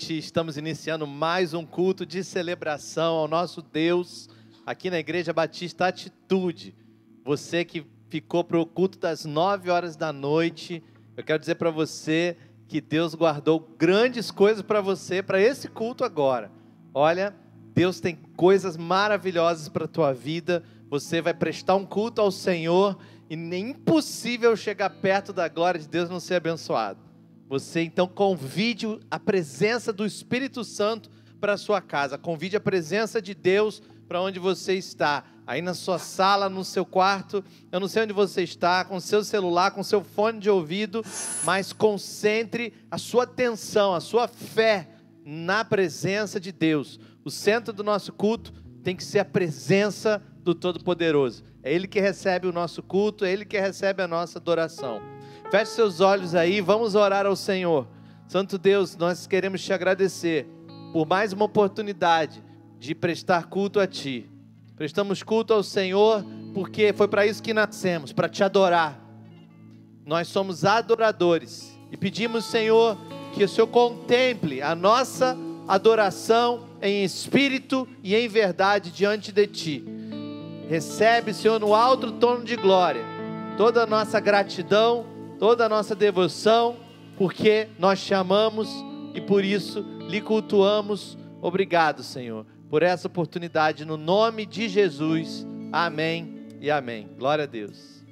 noite. Estamos iniciando mais um culto de celebração ao nosso Deus aqui na Igreja Batista Atitude. Você que ficou para o culto das nove horas da noite, eu quero dizer para você que Deus guardou grandes coisas para você, para esse culto agora. Olha, Deus tem coisas maravilhosas para a tua vida. Você vai prestar um culto ao Senhor e nem impossível chegar perto da glória de Deus não ser abençoado. Você então convide a presença do Espírito Santo para sua casa, convide a presença de Deus para onde você está, aí na sua sala, no seu quarto, eu não sei onde você está, com seu celular, com seu fone de ouvido, mas concentre a sua atenção, a sua fé na presença de Deus. O centro do nosso culto tem que ser a presença do Todo-Poderoso. É Ele que recebe o nosso culto, é Ele que recebe a nossa adoração. Feche seus olhos aí, vamos orar ao Senhor. Santo Deus, nós queremos te agradecer por mais uma oportunidade de prestar culto a Ti. Prestamos culto ao Senhor porque foi para isso que nascemos, para te adorar. Nós somos adoradores e pedimos, Senhor, que o Senhor contemple a nossa adoração em espírito e em verdade diante de Ti. Recebe, Senhor, no alto tono de glória, toda a nossa gratidão toda a nossa devoção, porque nós te amamos e por isso lhe cultuamos. Obrigado, Senhor, por essa oportunidade, no nome de Jesus. Amém e amém. Glória a Deus.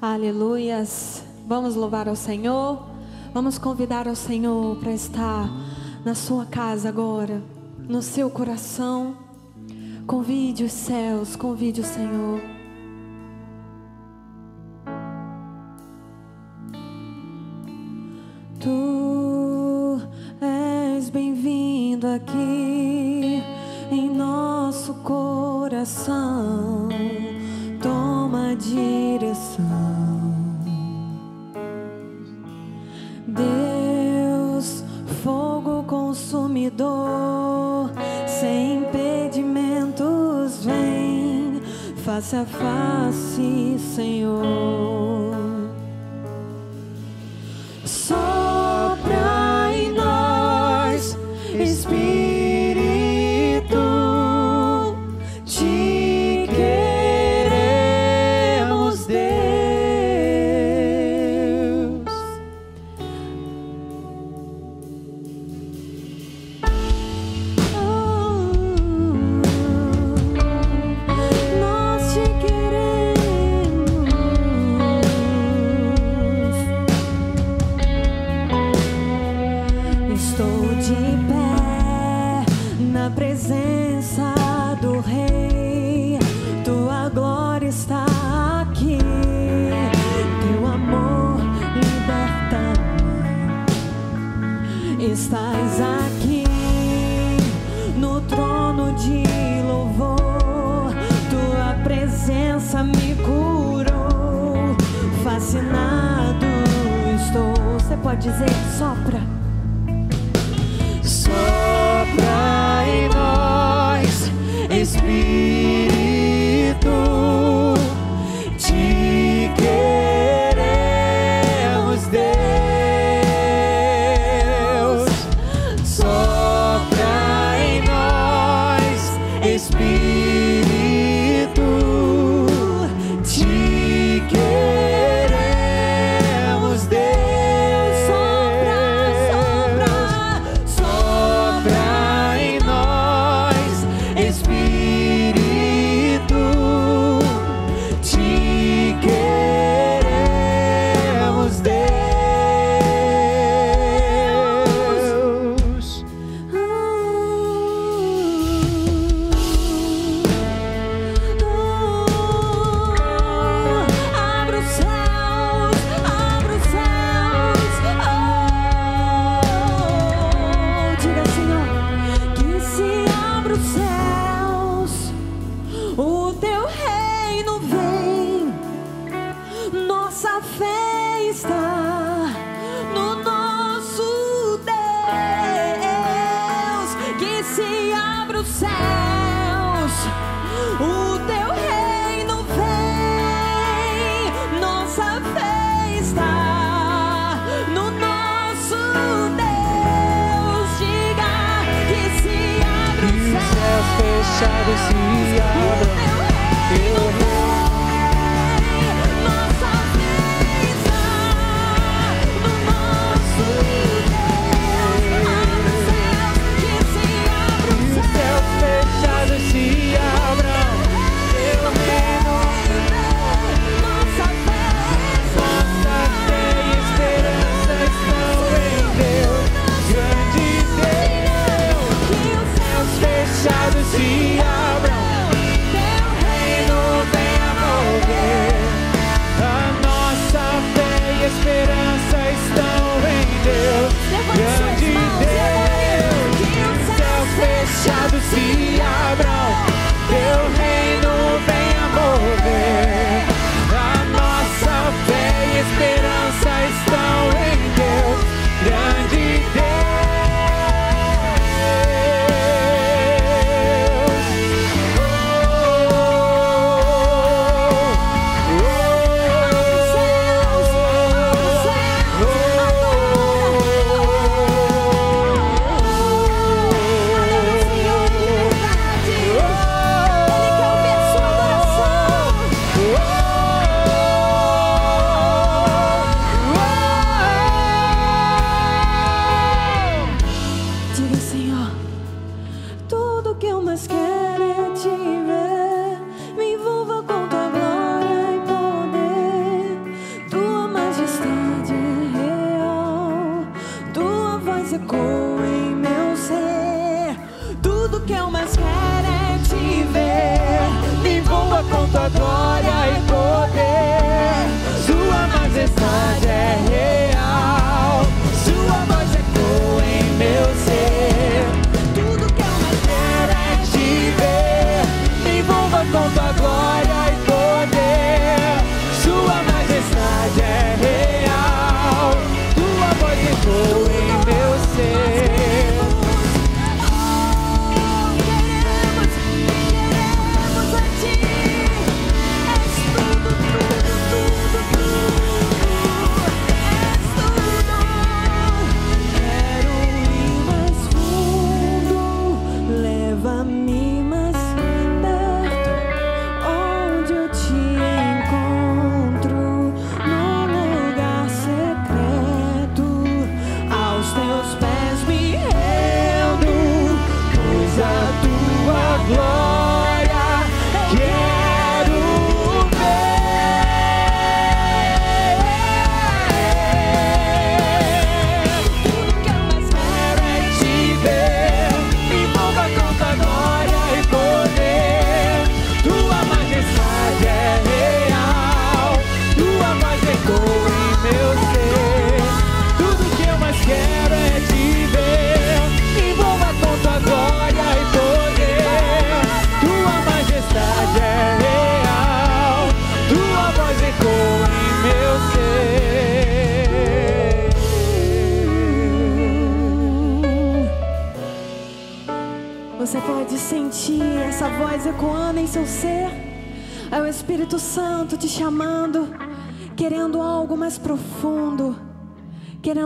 Aleluias. Vamos louvar ao Senhor. Vamos convidar ao Senhor para estar na sua casa agora, no seu coração. Convide os céus, convide o Senhor. Tu és bem-vindo aqui em nosso coração. Toma a direção, Deus, fogo consumidor, sem impedimentos, vem face a face, Senhor. Dizer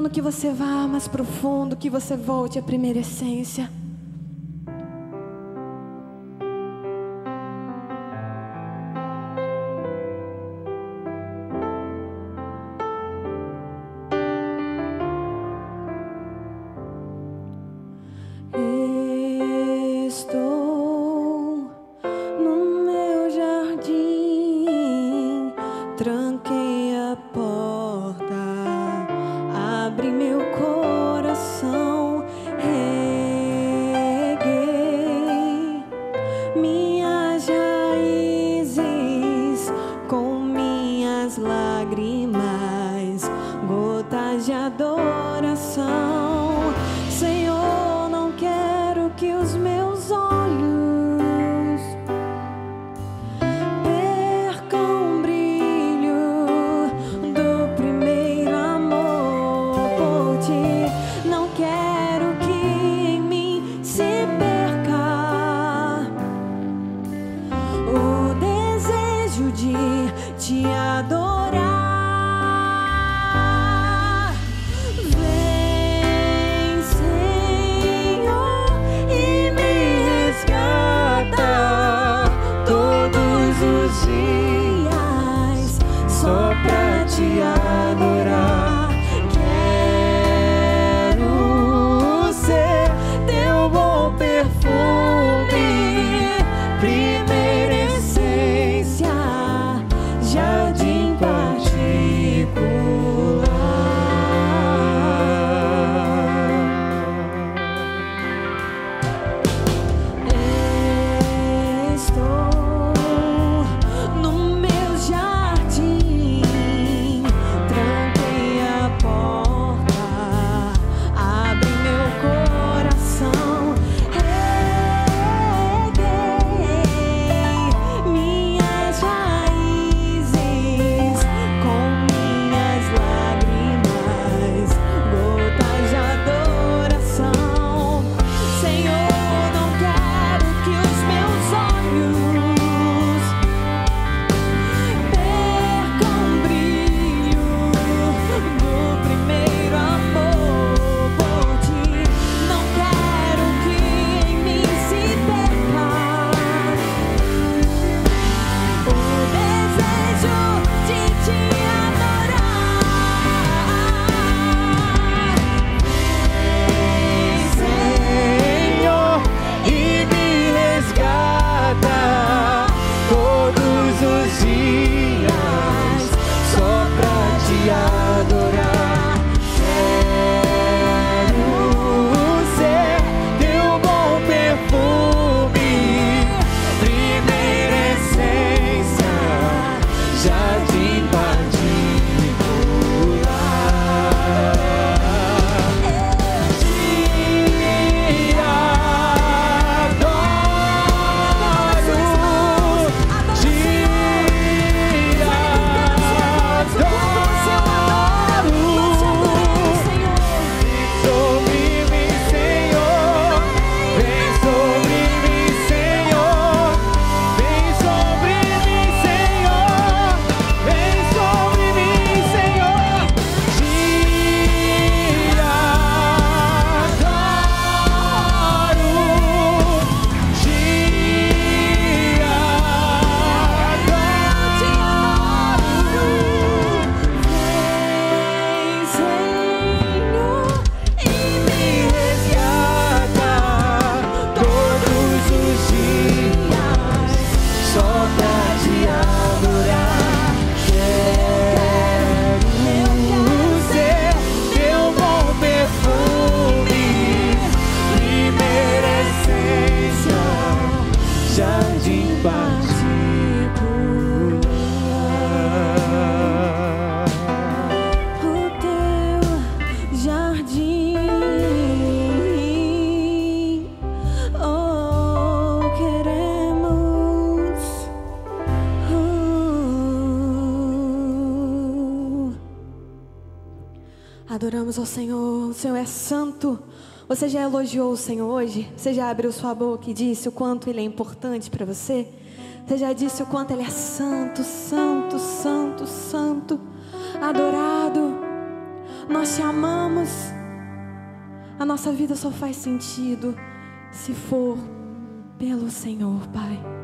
que você vá mais profundo, que você volte à primeira essência. me. Jesus. Você já elogiou o Senhor hoje? Você já abriu sua boca e disse o quanto Ele é importante para você? Você já disse o quanto Ele é santo, santo, santo, santo, adorado. Nós te amamos. A nossa vida só faz sentido se for pelo Senhor, Pai.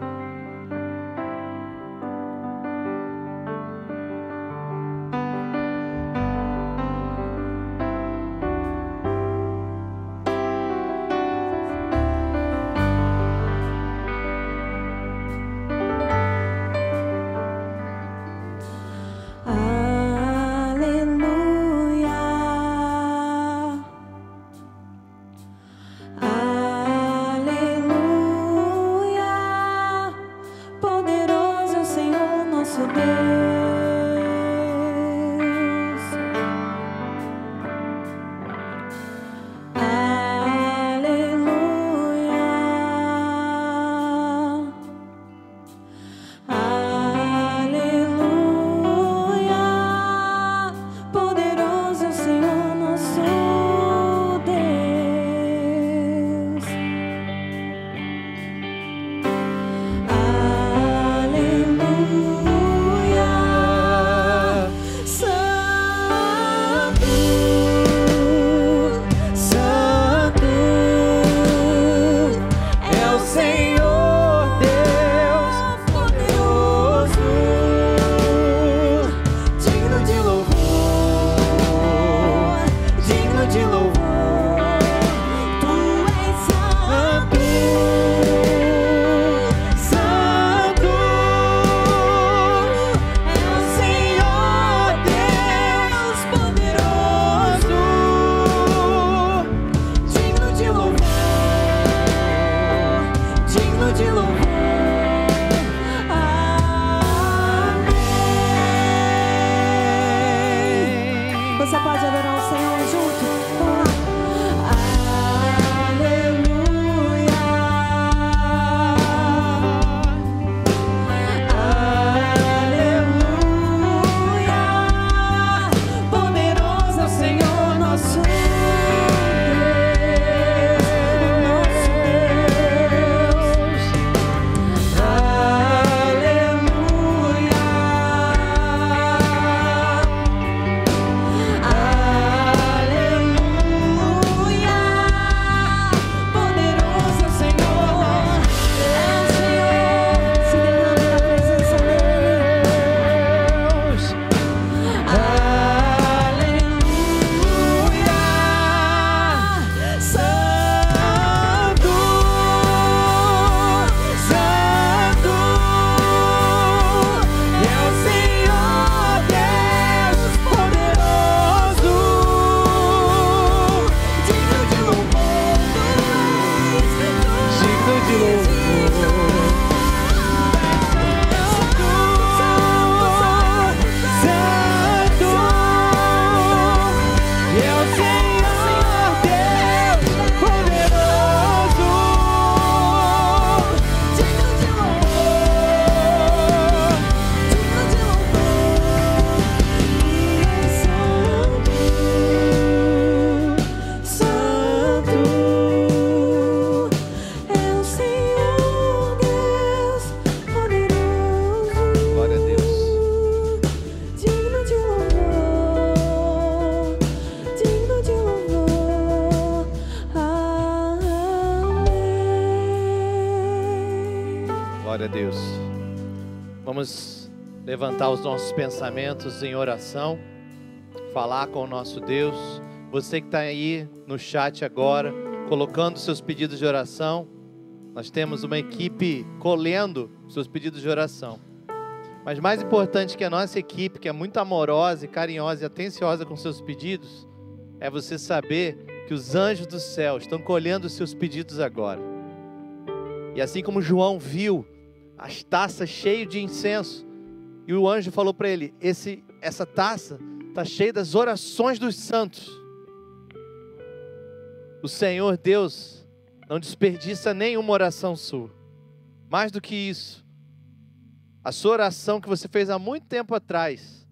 Levantar os nossos pensamentos em oração, falar com o nosso Deus. Você que está aí no chat agora, colocando seus pedidos de oração, nós temos uma equipe colhendo seus pedidos de oração. Mas mais importante que a nossa equipe, que é muito amorosa e carinhosa e atenciosa com seus pedidos, é você saber que os anjos do céu estão colhendo seus pedidos agora. E assim como João viu as taças cheias de incenso, e o anjo falou para ele: Esse, essa taça está cheia das orações dos santos. O Senhor Deus não desperdiça nenhuma oração sua. Mais do que isso, a sua oração que você fez há muito tempo atrás,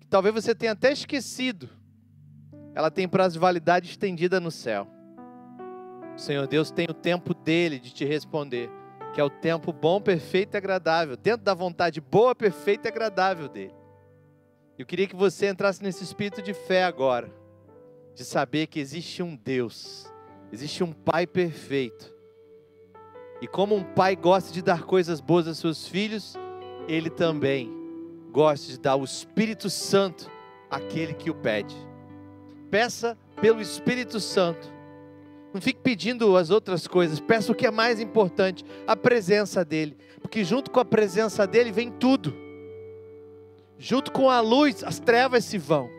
que talvez você tenha até esquecido, ela tem prazo de validade estendida no céu. O Senhor Deus tem o tempo dele de te responder, que é o tempo bom, perfeito e agradável, dentro da vontade boa, perfeita e agradável dele. Eu queria que você entrasse nesse espírito de fé agora, de saber que existe um Deus, existe um Pai perfeito. E como um pai gosta de dar coisas boas aos seus filhos, ele também gosta de dar o Espírito Santo àquele que o pede. Peça pelo Espírito Santo. Não fique pedindo as outras coisas, peça o que é mais importante, a presença dele, porque junto com a presença dele vem tudo. Junto com a luz, as trevas se vão.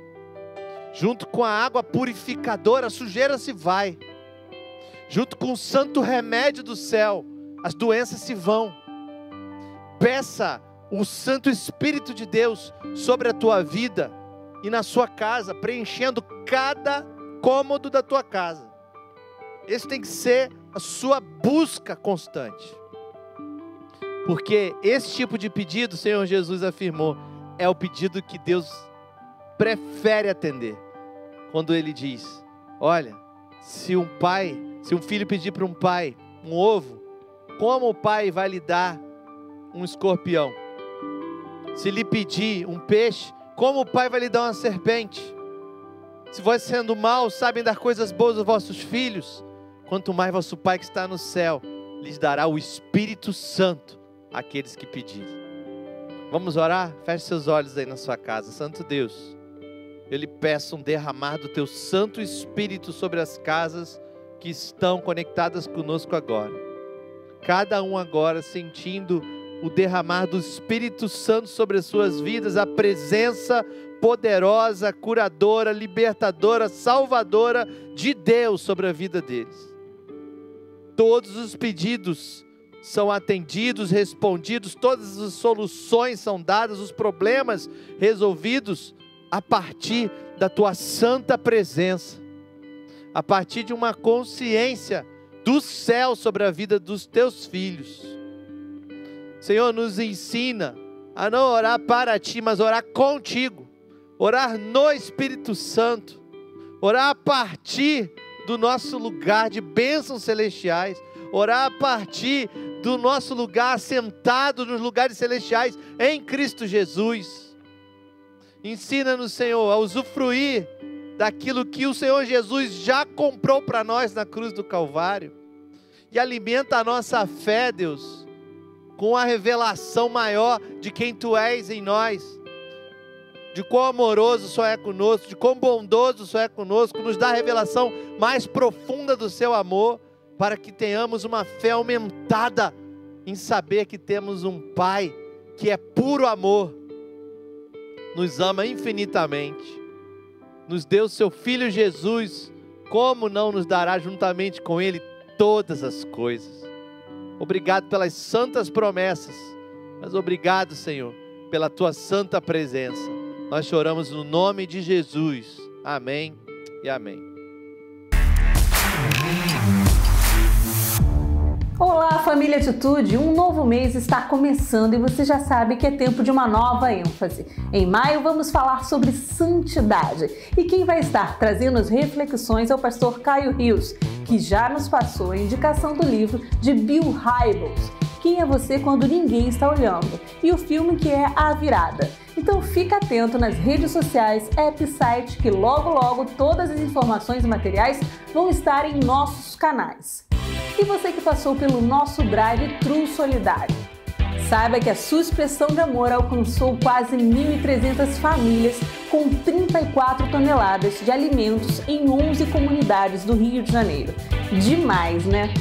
Junto com a água purificadora, a sujeira se vai. Junto com o santo remédio do céu, as doenças se vão. Peça o Santo Espírito de Deus sobre a tua vida e na sua casa, preenchendo cada cômodo da tua casa. Esse tem que ser a sua busca constante. Porque esse tipo de pedido, o Senhor Jesus afirmou, é o pedido que Deus prefere atender. Quando ele diz: Olha, se um pai, se um filho pedir para um pai um ovo, como o pai vai lhe dar um escorpião? Se lhe pedir um peixe, como o Pai vai lhe dar uma serpente? Se vós sendo maus sabem dar coisas boas aos vossos filhos, quanto mais vosso Pai que está no céu lhes dará o Espírito Santo àqueles que pedirem. Vamos orar? Feche seus olhos aí na sua casa. Santo Deus, eu lhe peço um derramar do teu Santo Espírito sobre as casas que estão conectadas conosco agora. Cada um agora sentindo o derramar do Espírito Santo sobre as suas vidas, a presença poderosa, curadora, libertadora, salvadora de Deus sobre a vida deles. Todos os pedidos são atendidos, respondidos, todas as soluções são dadas, os problemas resolvidos a partir da tua santa presença, a partir de uma consciência do céu sobre a vida dos teus filhos. Senhor, nos ensina a não orar para ti, mas orar contigo, orar no Espírito Santo, orar a partir do nosso lugar de bênçãos celestiais, orar a partir do nosso lugar sentado nos lugares celestiais em Cristo Jesus. Ensina-nos, Senhor, a usufruir daquilo que o Senhor Jesus já comprou para nós na cruz do Calvário. E alimenta a nossa fé, Deus com a revelação maior de quem tu és em nós, de quão amoroso só é conosco, de quão bondoso só é conosco, nos dá a revelação mais profunda do seu amor, para que tenhamos uma fé aumentada em saber que temos um Pai que é puro amor, nos ama infinitamente, nos deu seu Filho Jesus, como não nos dará juntamente com Ele todas as coisas? Obrigado pelas santas promessas, mas obrigado, Senhor, pela tua santa presença. Nós choramos no nome de Jesus. Amém e amém. Olá, família Atitude! Um novo mês está começando e você já sabe que é tempo de uma nova ênfase. Em maio vamos falar sobre santidade e quem vai estar trazendo as reflexões é o pastor Caio Rios, que já nos passou a indicação do livro de Bill Hybels, Quem é Você Quando Ninguém Está Olhando, e o filme que é A Virada. Então fica atento nas redes sociais, app site, que logo logo todas as informações e materiais vão estar em nossos canais. E você que passou pelo nosso Drive True Solidário? Saiba que a sua expressão de amor alcançou quase 1.300 famílias com 34 toneladas de alimentos em 11 comunidades do Rio de Janeiro. Demais, né?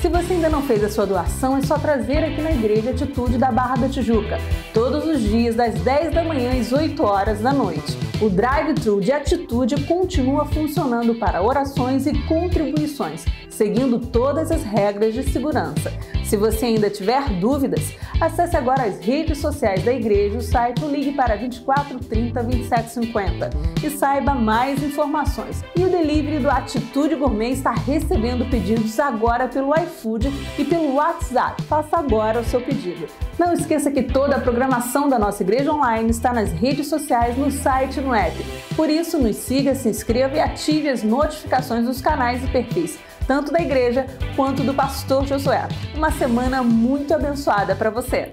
Se você ainda não fez a sua doação, é só trazer aqui na Igreja Atitude da Barra da Tijuca, todos os dias das 10 da manhã às 8 horas da noite. O drive-thru de atitude continua funcionando para orações e contribuições, seguindo todas as regras de segurança. Se você ainda tiver dúvidas, acesse agora as redes sociais da igreja, o site ou ligue para 24 30 27 50 e saiba mais informações. E o delivery do Atitude Gourmet está recebendo pedidos agora pelo iFood e pelo WhatsApp. Faça agora o seu pedido. Não esqueça que toda a programação da nossa igreja online está nas redes sociais, no site e no app. Por isso, nos siga, se inscreva e ative as notificações dos canais e perfis tanto da igreja quanto do pastor Josué. Uma semana muito abençoada para você.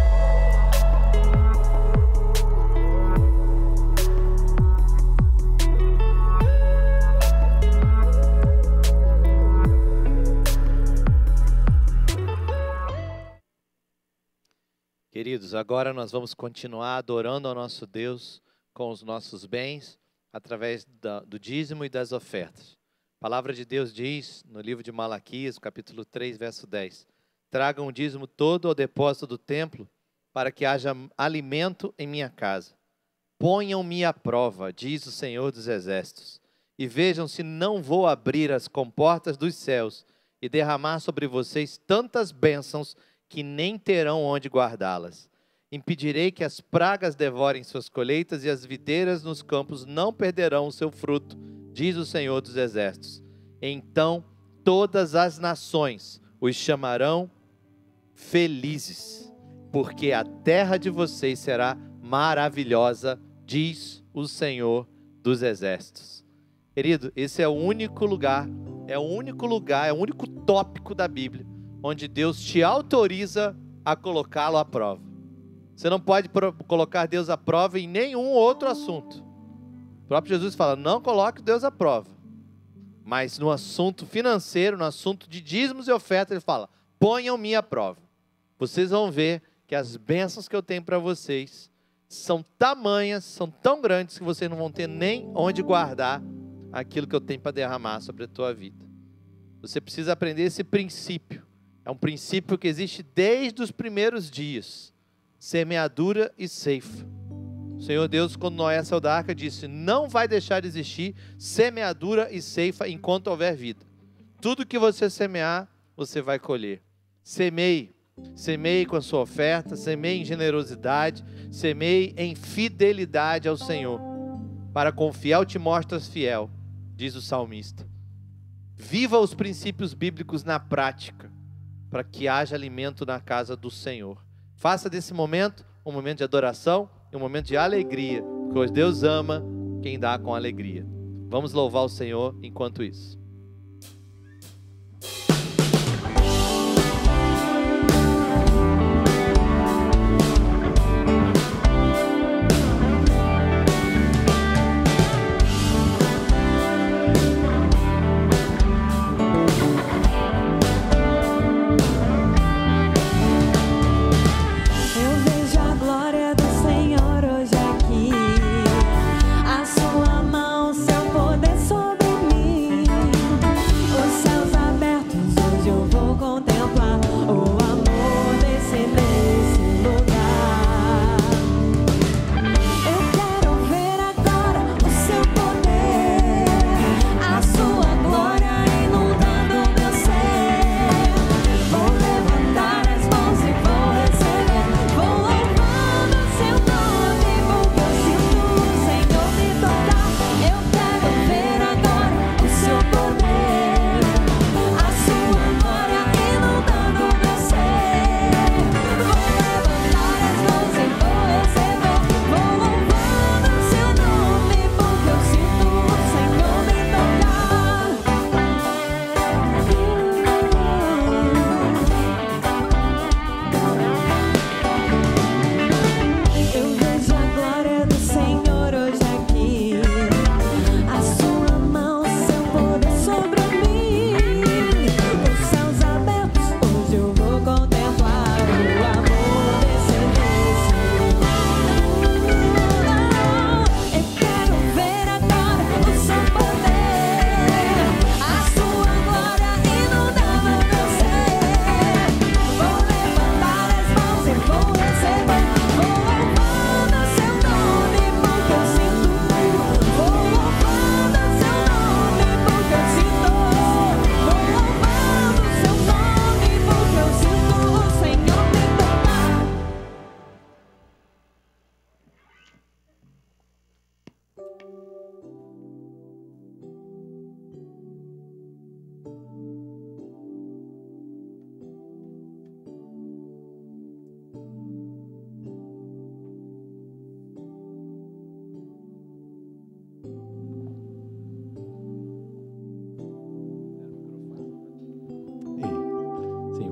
Queridos, agora nós vamos continuar adorando ao nosso Deus com os nossos bens através do dízimo e das ofertas. A palavra de Deus diz no livro de Malaquias, capítulo 3, verso 10: Tragam o dízimo todo ao depósito do templo, para que haja alimento em minha casa. Ponham-me à prova, diz o Senhor dos Exércitos, e vejam se não vou abrir as comportas dos céus e derramar sobre vocês tantas bênçãos que nem terão onde guardá-las. Impedirei que as pragas devorem suas colheitas e as videiras nos campos não perderão o seu fruto, diz o Senhor dos Exércitos. Então todas as nações os chamarão felizes, porque a terra de vocês será maravilhosa, diz o Senhor dos Exércitos. Querido, esse é o único lugar, é o único lugar, é o único tópico da Bíblia onde Deus te autoriza a colocá-lo à prova. Você não pode colocar Deus à prova em nenhum outro assunto. O próprio Jesus fala: não coloque Deus à prova. Mas no assunto financeiro, no assunto de dízimos e ofertas, ele fala: ponham-me à prova. Vocês vão ver que as bênçãos que eu tenho para vocês são tamanhas, são tão grandes que vocês não vão ter nem onde guardar aquilo que eu tenho para derramar sobre a tua vida. Você precisa aprender esse princípio. É um princípio que existe desde os primeiros dias: semeadura e ceifa. O Senhor Deus, quando Noé saiu da arca, disse: Não vai deixar de existir semeadura e ceifa enquanto houver vida. Tudo que você semear, você vai colher. Semeie. Semeie com a sua oferta, semeie em generosidade, semeie em fidelidade ao Senhor. Para confiar, te mostras fiel, diz o salmista. Viva os princípios bíblicos na prática para que haja alimento na casa do Senhor. Faça desse momento um momento de adoração e um momento de alegria, porque Deus ama quem dá com alegria. Vamos louvar o Senhor enquanto isso.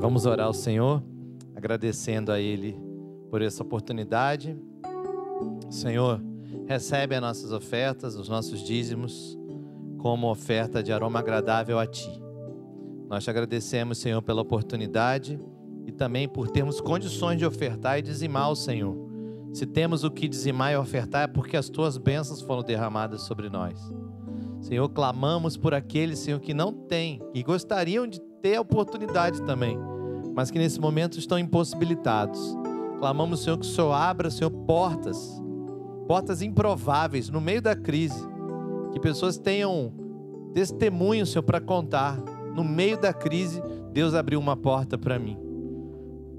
Vamos orar ao Senhor, agradecendo a Ele por essa oportunidade. Senhor, recebe as nossas ofertas, os nossos dízimos, como oferta de aroma agradável a Ti. Nós te agradecemos, Senhor, pela oportunidade e também por termos condições de ofertar e dizimar ao Senhor. Se temos o que dizimar e ofertar, é porque as tuas bênçãos foram derramadas sobre nós. Senhor, clamamos por aqueles, Senhor, que não têm e gostariam de ter a oportunidade também, mas que nesse momento estão impossibilitados. Clamamos, Senhor, que o Senhor abra, Senhor, portas, portas improváveis no meio da crise, que pessoas tenham testemunho, Senhor, para contar. No meio da crise, Deus abriu uma porta para mim.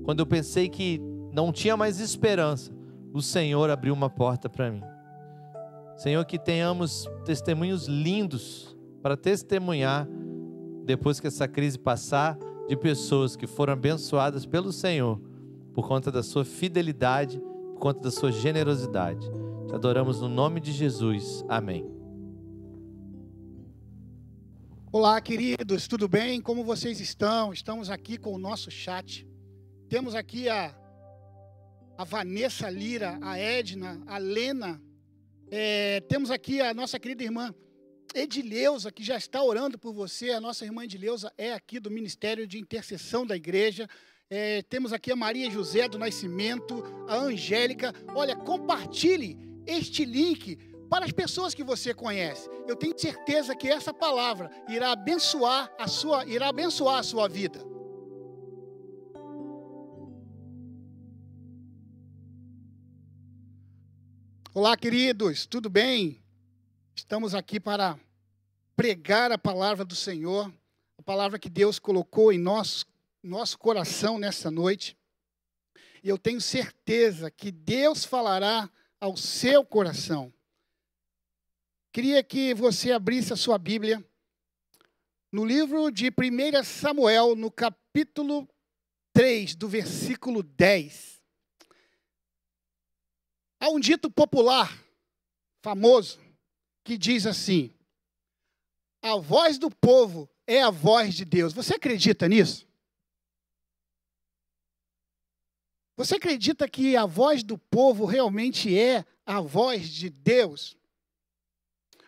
Quando eu pensei que não tinha mais esperança, o Senhor abriu uma porta para mim. Senhor, que tenhamos testemunhos lindos para testemunhar depois que essa crise passar, de pessoas que foram abençoadas pelo Senhor por conta da sua fidelidade, por conta da sua generosidade. Te adoramos no nome de Jesus. Amém. Olá, queridos, tudo bem? Como vocês estão? Estamos aqui com o nosso chat. Temos aqui a, a Vanessa Lira, a Edna, a Lena. É, temos aqui a nossa querida irmã Edileuza, que já está orando por você. A nossa irmã Edileuza é aqui do Ministério de Intercessão da Igreja. É, temos aqui a Maria José do Nascimento, a Angélica. Olha, compartilhe este link para as pessoas que você conhece. Eu tenho certeza que essa palavra irá abençoar a sua, irá abençoar a sua vida. Olá, queridos, tudo bem? Estamos aqui para pregar a palavra do Senhor, a palavra que Deus colocou em nosso, nosso coração nessa noite. E eu tenho certeza que Deus falará ao seu coração. Queria que você abrisse a sua Bíblia no livro de 1 Samuel, no capítulo 3, do versículo 10. Há um dito popular, famoso, que diz assim: A voz do povo é a voz de Deus. Você acredita nisso? Você acredita que a voz do povo realmente é a voz de Deus?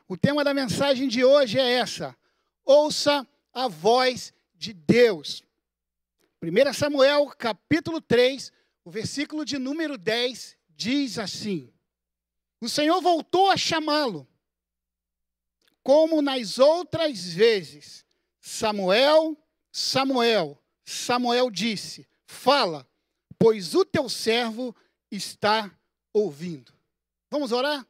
O tema da mensagem de hoje é essa: ouça a voz de Deus. 1 Samuel, capítulo 3, o versículo de número 10 diz assim: O Senhor voltou a chamá-lo, como nas outras vezes. Samuel, Samuel, Samuel disse: Fala, pois o teu servo está ouvindo. Vamos orar?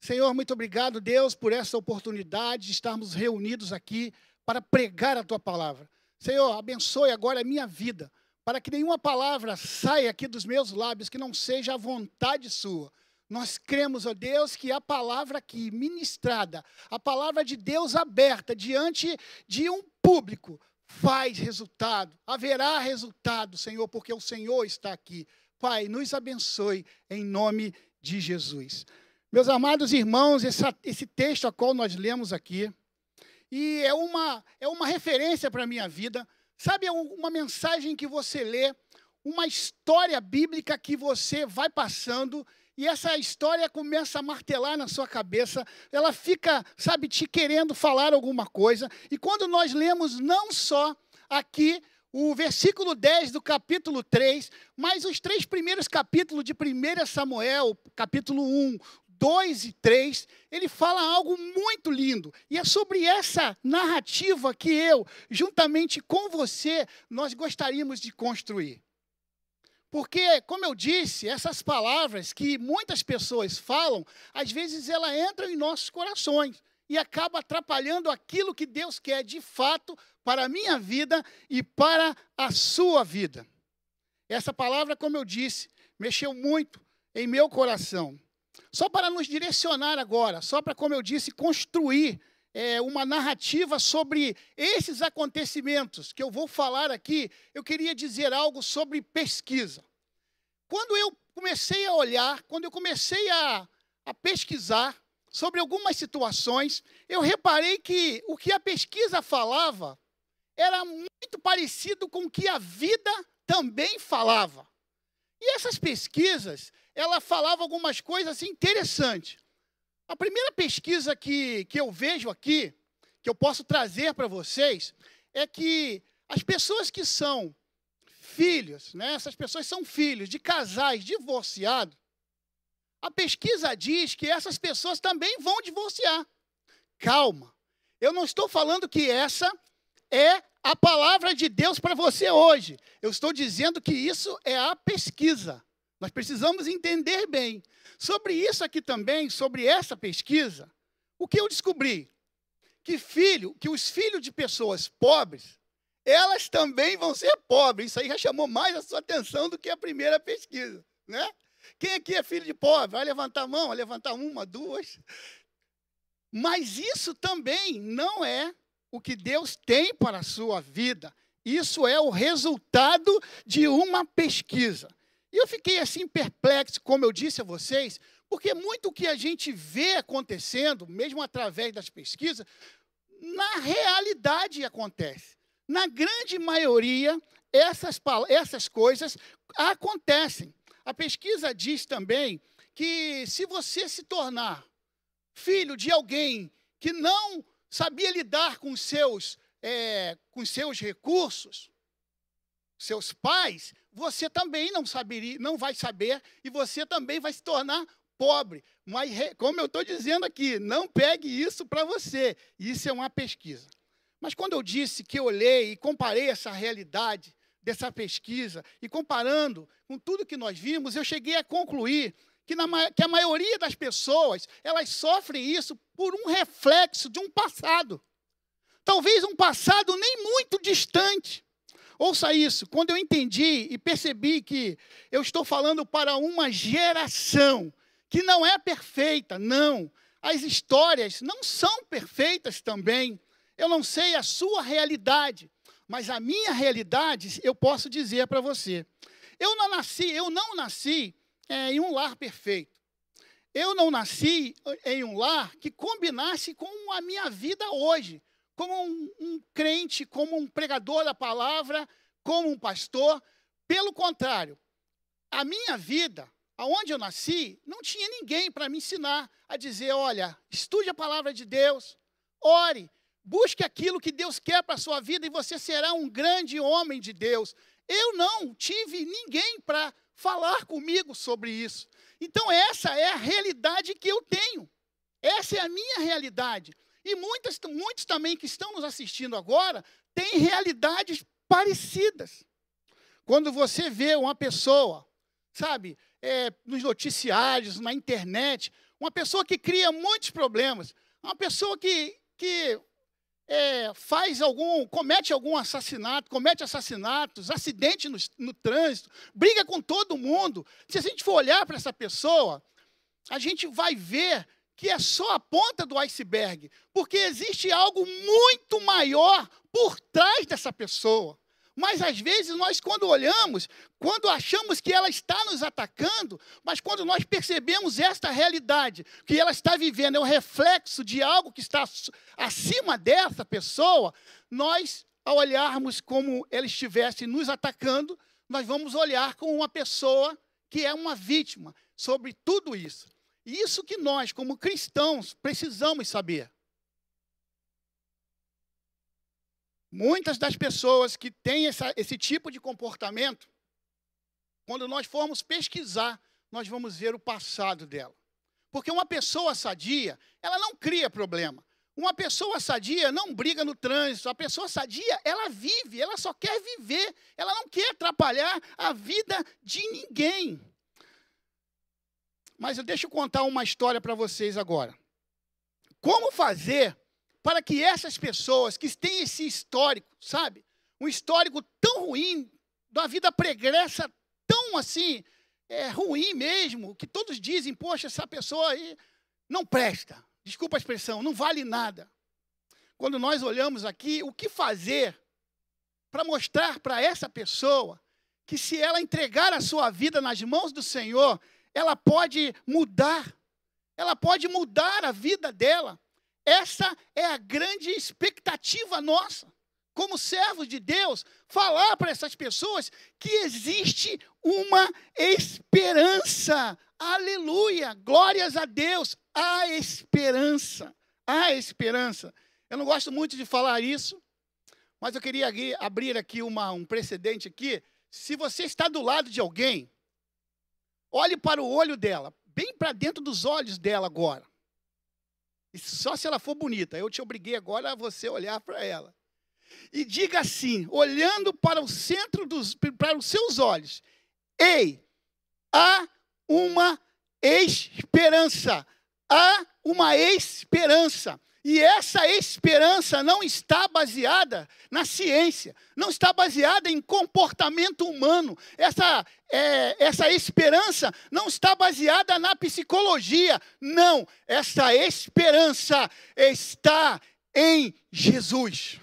Senhor, muito obrigado, Deus, por essa oportunidade de estarmos reunidos aqui para pregar a tua palavra. Senhor, abençoe agora a minha vida, para que nenhuma palavra saia aqui dos meus lábios que não seja a vontade sua. Nós cremos, ó Deus, que a palavra aqui ministrada, a palavra de Deus aberta diante de um público, faz resultado, haverá resultado, Senhor, porque o Senhor está aqui. Pai, nos abençoe em nome de Jesus. Meus amados irmãos, essa, esse texto a qual nós lemos aqui, e é uma, é uma referência para a minha vida. Sabe, é uma mensagem que você lê, uma história bíblica que você vai passando e essa história começa a martelar na sua cabeça, ela fica, sabe, te querendo falar alguma coisa. E quando nós lemos não só aqui o versículo 10 do capítulo 3, mas os três primeiros capítulos de 1 Samuel, capítulo 1, 2 e 3, ele fala algo muito lindo. E é sobre essa narrativa que eu, juntamente com você, nós gostaríamos de construir. Porque, como eu disse, essas palavras que muitas pessoas falam, às vezes elas entram em nossos corações e acaba atrapalhando aquilo que Deus quer de fato para a minha vida e para a sua vida. Essa palavra, como eu disse, mexeu muito em meu coração. Só para nos direcionar agora, só para, como eu disse, construir é, uma narrativa sobre esses acontecimentos que eu vou falar aqui, eu queria dizer algo sobre pesquisa. Quando eu comecei a olhar, quando eu comecei a, a pesquisar sobre algumas situações, eu reparei que o que a pesquisa falava era muito parecido com o que a vida também falava. E essas pesquisas, ela falava algumas coisas interessantes. A primeira pesquisa que, que eu vejo aqui, que eu posso trazer para vocês, é que as pessoas que são filhos, né, essas pessoas são filhos de casais divorciados, a pesquisa diz que essas pessoas também vão divorciar. Calma. Eu não estou falando que essa é a palavra de Deus para você hoje. Eu estou dizendo que isso é a pesquisa. Nós precisamos entender bem. Sobre isso aqui também, sobre essa pesquisa, o que eu descobri? Que filho, que os filhos de pessoas pobres, elas também vão ser pobres. Isso aí já chamou mais a sua atenção do que a primeira pesquisa, né? Quem aqui é filho de pobre? Vai levantar a mão, vai levantar uma, duas. Mas isso também não é o que Deus tem para a sua vida. Isso é o resultado de uma pesquisa. E eu fiquei assim perplexo, como eu disse a vocês, porque muito que a gente vê acontecendo, mesmo através das pesquisas, na realidade acontece. Na grande maioria, essas, essas coisas acontecem. A pesquisa diz também que se você se tornar filho de alguém que não sabia lidar com seus, é, com seus recursos, seus pais, você também não saberia, não vai saber e você também vai se tornar pobre. Mas, como eu estou dizendo aqui, não pegue isso para você. Isso é uma pesquisa. Mas quando eu disse que olhei e comparei essa realidade dessa pesquisa e comparando com tudo que nós vimos, eu cheguei a concluir que, na, que a maioria das pessoas elas sofrem isso por um reflexo de um passado. Talvez um passado nem muito distante. Ouça isso, quando eu entendi e percebi que eu estou falando para uma geração que não é perfeita, não. As histórias não são perfeitas também. Eu não sei a sua realidade, mas a minha realidade eu posso dizer para você. Eu não nasci, eu não nasci é, em um lar perfeito. Eu não nasci em um lar que combinasse com a minha vida hoje, como um, um crente, como um pregador da palavra, como um pastor. Pelo contrário, a minha vida, aonde eu nasci, não tinha ninguém para me ensinar a dizer: olha, estude a palavra de Deus, ore, Busque aquilo que Deus quer para a sua vida e você será um grande homem de Deus. Eu não tive ninguém para falar comigo sobre isso. Então, essa é a realidade que eu tenho. Essa é a minha realidade. E muitas, muitos também que estão nos assistindo agora têm realidades parecidas. Quando você vê uma pessoa, sabe, é, nos noticiários, na internet, uma pessoa que cria muitos problemas, uma pessoa que, que é, faz algum, comete algum assassinato, comete assassinatos, acidente no, no trânsito, briga com todo mundo. Se a gente for olhar para essa pessoa, a gente vai ver que é só a ponta do iceberg, porque existe algo muito maior por trás dessa pessoa. Mas às vezes nós, quando olhamos, quando achamos que ela está nos atacando, mas quando nós percebemos esta realidade, que ela está vivendo é o reflexo de algo que está acima dessa pessoa, nós, ao olharmos como ela estivesse nos atacando, nós vamos olhar com uma pessoa que é uma vítima sobre tudo isso. Isso que nós, como cristãos, precisamos saber. Muitas das pessoas que têm essa, esse tipo de comportamento, quando nós formos pesquisar, nós vamos ver o passado dela. Porque uma pessoa sadia, ela não cria problema. Uma pessoa sadia não briga no trânsito. A pessoa sadia, ela vive, ela só quer viver. Ela não quer atrapalhar a vida de ninguém. Mas eu deixo eu contar uma história para vocês agora. Como fazer para que essas pessoas que têm esse histórico, sabe? Um histórico tão ruim, da vida pregressa tão assim, é, ruim mesmo, que todos dizem, poxa, essa pessoa aí não presta. Desculpa a expressão, não vale nada. Quando nós olhamos aqui, o que fazer para mostrar para essa pessoa que se ela entregar a sua vida nas mãos do Senhor, ela pode mudar. Ela pode mudar a vida dela. Essa é a grande expectativa nossa como servos de Deus, falar para essas pessoas que existe uma esperança. Aleluia! Glórias a Deus! Há esperança. Há esperança. Eu não gosto muito de falar isso, mas eu queria abrir aqui uma, um precedente aqui. Se você está do lado de alguém, olhe para o olho dela, bem para dentro dos olhos dela agora. E só se ela for bonita. Eu te obriguei agora a você olhar para ela. E diga assim, olhando para o centro dos para os seus olhos: Ei, há uma esperança. Há uma esperança. E essa esperança não está baseada na ciência, não está baseada em comportamento humano. Essa, é, essa esperança não está baseada na psicologia. Não, essa esperança está em Jesus.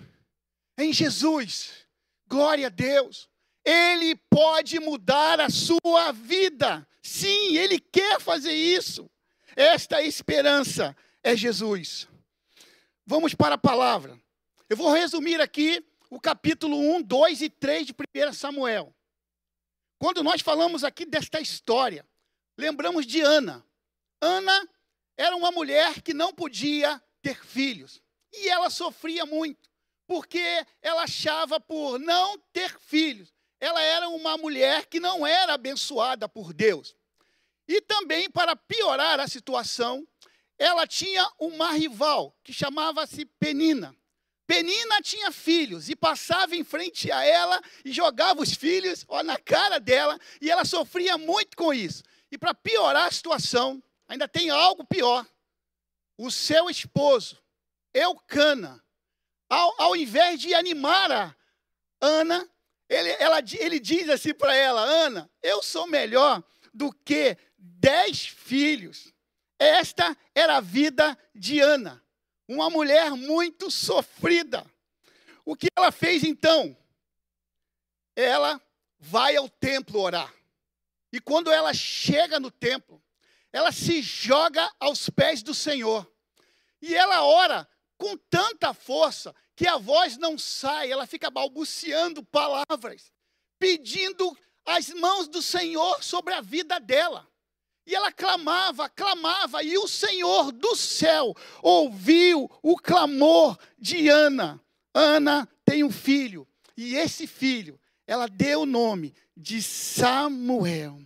Em Jesus. Glória a Deus. Ele pode mudar a sua vida. Sim, ele quer fazer isso. Esta esperança é Jesus. Vamos para a palavra. Eu vou resumir aqui o capítulo 1, 2 e 3 de 1 Samuel. Quando nós falamos aqui desta história, lembramos de Ana. Ana era uma mulher que não podia ter filhos. E ela sofria muito, porque ela achava por não ter filhos. Ela era uma mulher que não era abençoada por Deus. E também, para piorar a situação, ela tinha uma rival que chamava-se Penina. Penina tinha filhos e passava em frente a ela e jogava os filhos ó, na cara dela e ela sofria muito com isso. E para piorar a situação, ainda tem algo pior. O seu esposo, Eucana, ao, ao invés de animar a Ana, ele, ela, ele diz assim para ela: Ana, eu sou melhor do que dez filhos. Esta era a vida de Ana, uma mulher muito sofrida. O que ela fez então? Ela vai ao templo orar. E quando ela chega no templo, ela se joga aos pés do Senhor. E ela ora com tanta força que a voz não sai, ela fica balbuciando palavras, pedindo as mãos do Senhor sobre a vida dela. E ela clamava, clamava, e o Senhor do céu ouviu o clamor de Ana. Ana tem um filho, e esse filho, ela deu o nome de Samuel.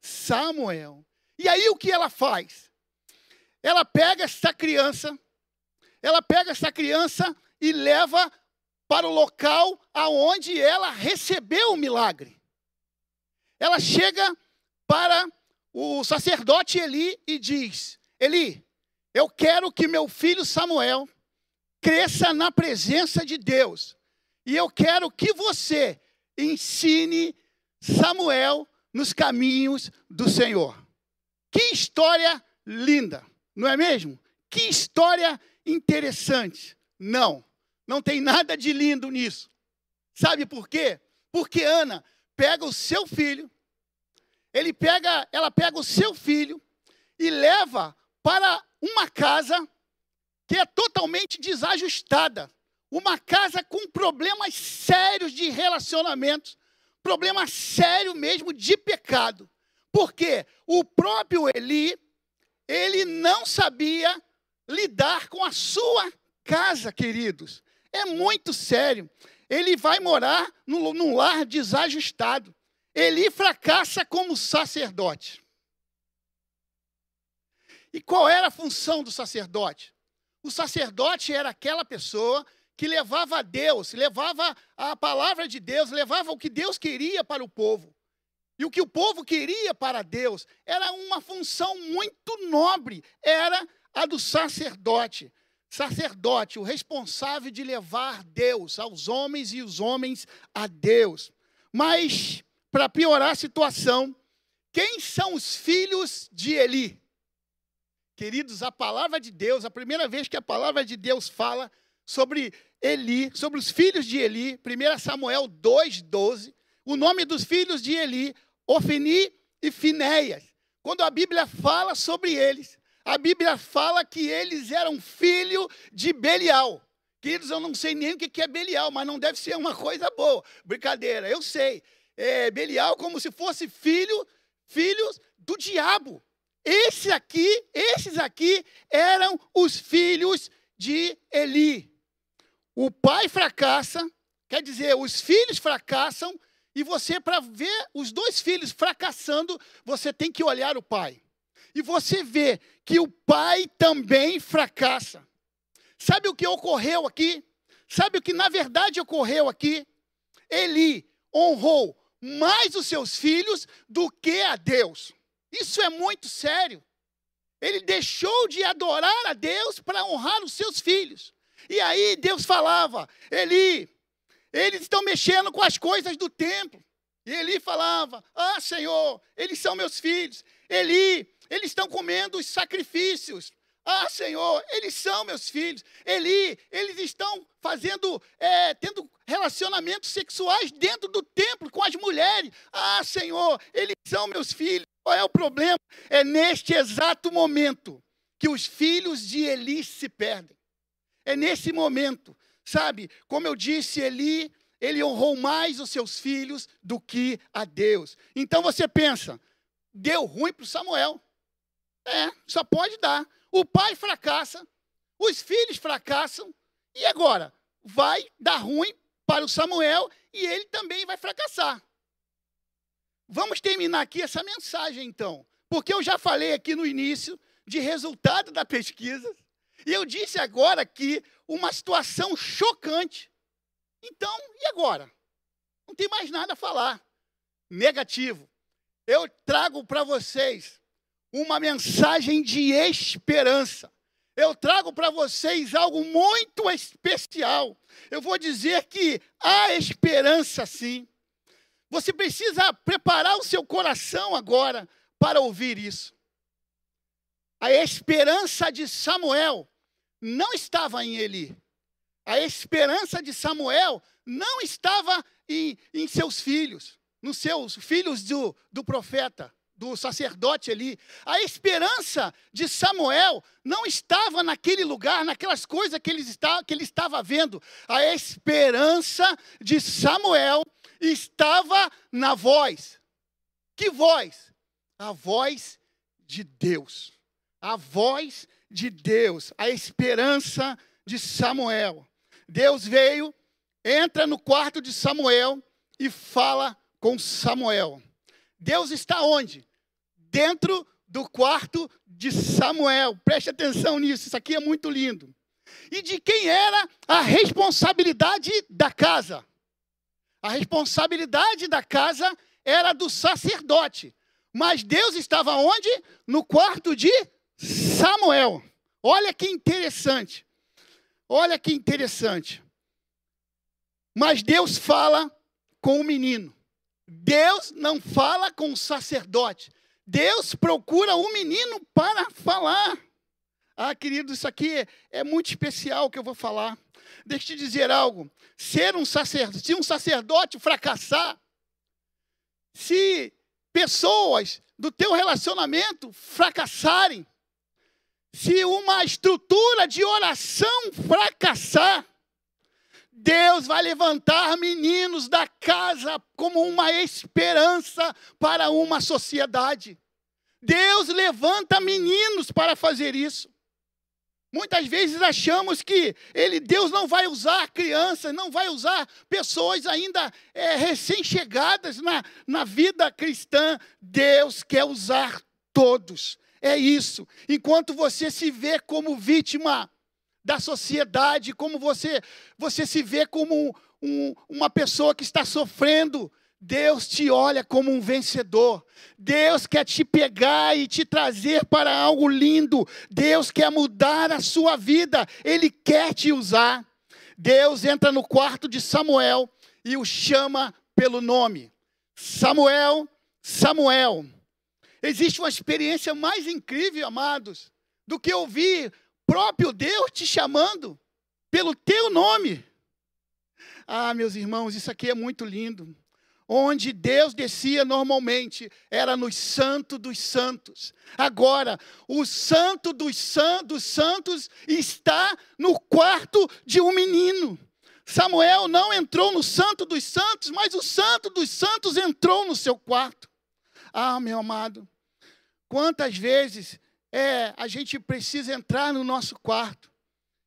Samuel. E aí o que ela faz? Ela pega essa criança, ela pega essa criança e leva para o local aonde ela recebeu o milagre. Ela chega para o sacerdote Eli e diz: Eli, eu quero que meu filho Samuel cresça na presença de Deus. E eu quero que você ensine Samuel nos caminhos do Senhor. Que história linda, não é mesmo? Que história interessante. Não, não tem nada de lindo nisso. Sabe por quê? Porque Ana pega o seu filho, ele pega, ela pega o seu filho e leva para uma casa que é totalmente desajustada, uma casa com problemas sérios de relacionamentos, problema sério mesmo de pecado. Porque o próprio Eli, ele não sabia lidar com a sua casa, queridos. É muito sério. Ele vai morar num lar desajustado. Eli fracassa como sacerdote. E qual era a função do sacerdote? O sacerdote era aquela pessoa que levava a Deus, levava a palavra de Deus, levava o que Deus queria para o povo. E o que o povo queria para Deus era uma função muito nobre, era a do sacerdote. Sacerdote, o responsável de levar Deus aos homens e os homens a Deus. Mas para piorar a situação, quem são os filhos de Eli? Queridos, a palavra de Deus, a primeira vez que a palavra de Deus fala sobre Eli, sobre os filhos de Eli, 1 Samuel 2,12, o nome dos filhos de Eli, Ofeni e Finéias. Quando a Bíblia fala sobre eles, a Bíblia fala que eles eram filho de Belial. Queridos, eu não sei nem o que é Belial, mas não deve ser uma coisa boa. Brincadeira, eu sei. É, Belial como se fosse filho, filhos do diabo. Esse aqui, esses aqui eram os filhos de Eli. O pai fracassa, quer dizer, os filhos fracassam, e você, para ver os dois filhos fracassando, você tem que olhar o pai. E você vê que o pai também fracassa. Sabe o que ocorreu aqui? Sabe o que na verdade ocorreu aqui? Eli honrou mais os seus filhos do que a Deus. Isso é muito sério. Ele deixou de adorar a Deus para honrar os seus filhos. E aí Deus falava: Eli, eles estão mexendo com as coisas do templo. E Eli falava: Ah, Senhor, eles são meus filhos. Eli, eles estão comendo os sacrifícios. Ah, Senhor, eles são meus filhos. Eli, eles estão fazendo, é, tendo relacionamentos sexuais dentro do templo com as mulheres. Ah, Senhor, eles são meus filhos. Qual é o problema? É neste exato momento que os filhos de Eli se perdem. É nesse momento, sabe? Como eu disse, Eli, ele honrou mais os seus filhos do que a Deus. Então você pensa, deu ruim para Samuel. É, só pode dar. O pai fracassa, os filhos fracassam, e agora? Vai dar ruim para o Samuel e ele também vai fracassar. Vamos terminar aqui essa mensagem, então. Porque eu já falei aqui no início de resultado da pesquisa, e eu disse agora aqui uma situação chocante. Então, e agora? Não tem mais nada a falar. Negativo. Eu trago para vocês uma mensagem de esperança. Eu trago para vocês algo muito especial. Eu vou dizer que há esperança sim. Você precisa preparar o seu coração agora para ouvir isso. A esperança de Samuel não estava em Eli. A esperança de Samuel não estava em, em seus filhos, nos seus filhos do, do profeta do sacerdote ali. A esperança de Samuel não estava naquele lugar, naquelas coisas que ele, está, que ele estava vendo. A esperança de Samuel estava na voz. Que voz? A voz de Deus. A voz de Deus. A esperança de Samuel. Deus veio, entra no quarto de Samuel e fala com Samuel. Deus está onde? Dentro do quarto de Samuel. Preste atenção nisso, isso aqui é muito lindo. E de quem era a responsabilidade da casa? A responsabilidade da casa era do sacerdote. Mas Deus estava onde? No quarto de Samuel. Olha que interessante. Olha que interessante. Mas Deus fala com o menino. Deus não fala com o sacerdote. Deus procura um menino para falar. Ah, querido, isso aqui é muito especial que eu vou falar. Deixa eu te dizer algo. Ser um sacerdote, se um sacerdote fracassar, se pessoas do teu relacionamento fracassarem, se uma estrutura de oração fracassar, Deus vai levantar meninos da casa como uma esperança para uma sociedade. Deus levanta meninos para fazer isso. Muitas vezes achamos que ele, Deus não vai usar crianças, não vai usar pessoas ainda é, recém-chegadas na, na vida cristã. Deus quer usar todos. É isso. Enquanto você se vê como vítima, da sociedade, como você, você se vê como um, uma pessoa que está sofrendo. Deus te olha como um vencedor. Deus quer te pegar e te trazer para algo lindo. Deus quer mudar a sua vida. Ele quer te usar. Deus entra no quarto de Samuel e o chama pelo nome. Samuel, Samuel. Existe uma experiência mais incrível, amados, do que ouvir próprio Deus te chamando pelo teu nome. Ah, meus irmãos, isso aqui é muito lindo. onde Deus descia normalmente era no Santo dos Santos. Agora, o Santo dos, san dos Santos está no quarto de um menino. Samuel não entrou no Santo dos Santos, mas o Santo dos Santos entrou no seu quarto. Ah, meu amado, quantas vezes é a gente precisa entrar no nosso quarto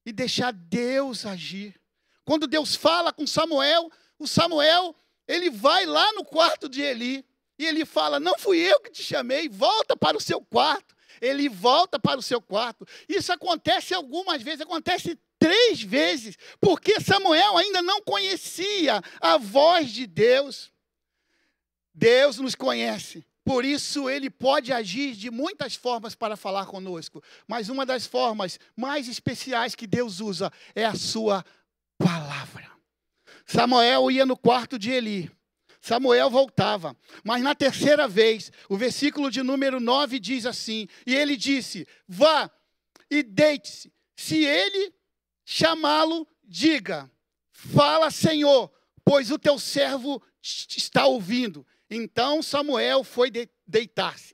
e deixar Deus agir. Quando Deus fala com Samuel, o Samuel ele vai lá no quarto de Eli e ele fala: Não fui eu que te chamei, volta para o seu quarto. Ele volta para o seu quarto. Isso acontece algumas vezes, acontece três vezes, porque Samuel ainda não conhecia a voz de Deus. Deus nos conhece, por isso ele pode agir de muitas formas para falar conosco, mas uma das formas mais especiais que Deus usa é a sua palavra. Samuel ia no quarto de Eli. Samuel voltava, mas na terceira vez, o versículo de número 9 diz assim: E ele disse: Vá e deite-se. Se ele chamá-lo, diga: Fala, Senhor, pois o teu servo está ouvindo. Então Samuel foi de deitar-se.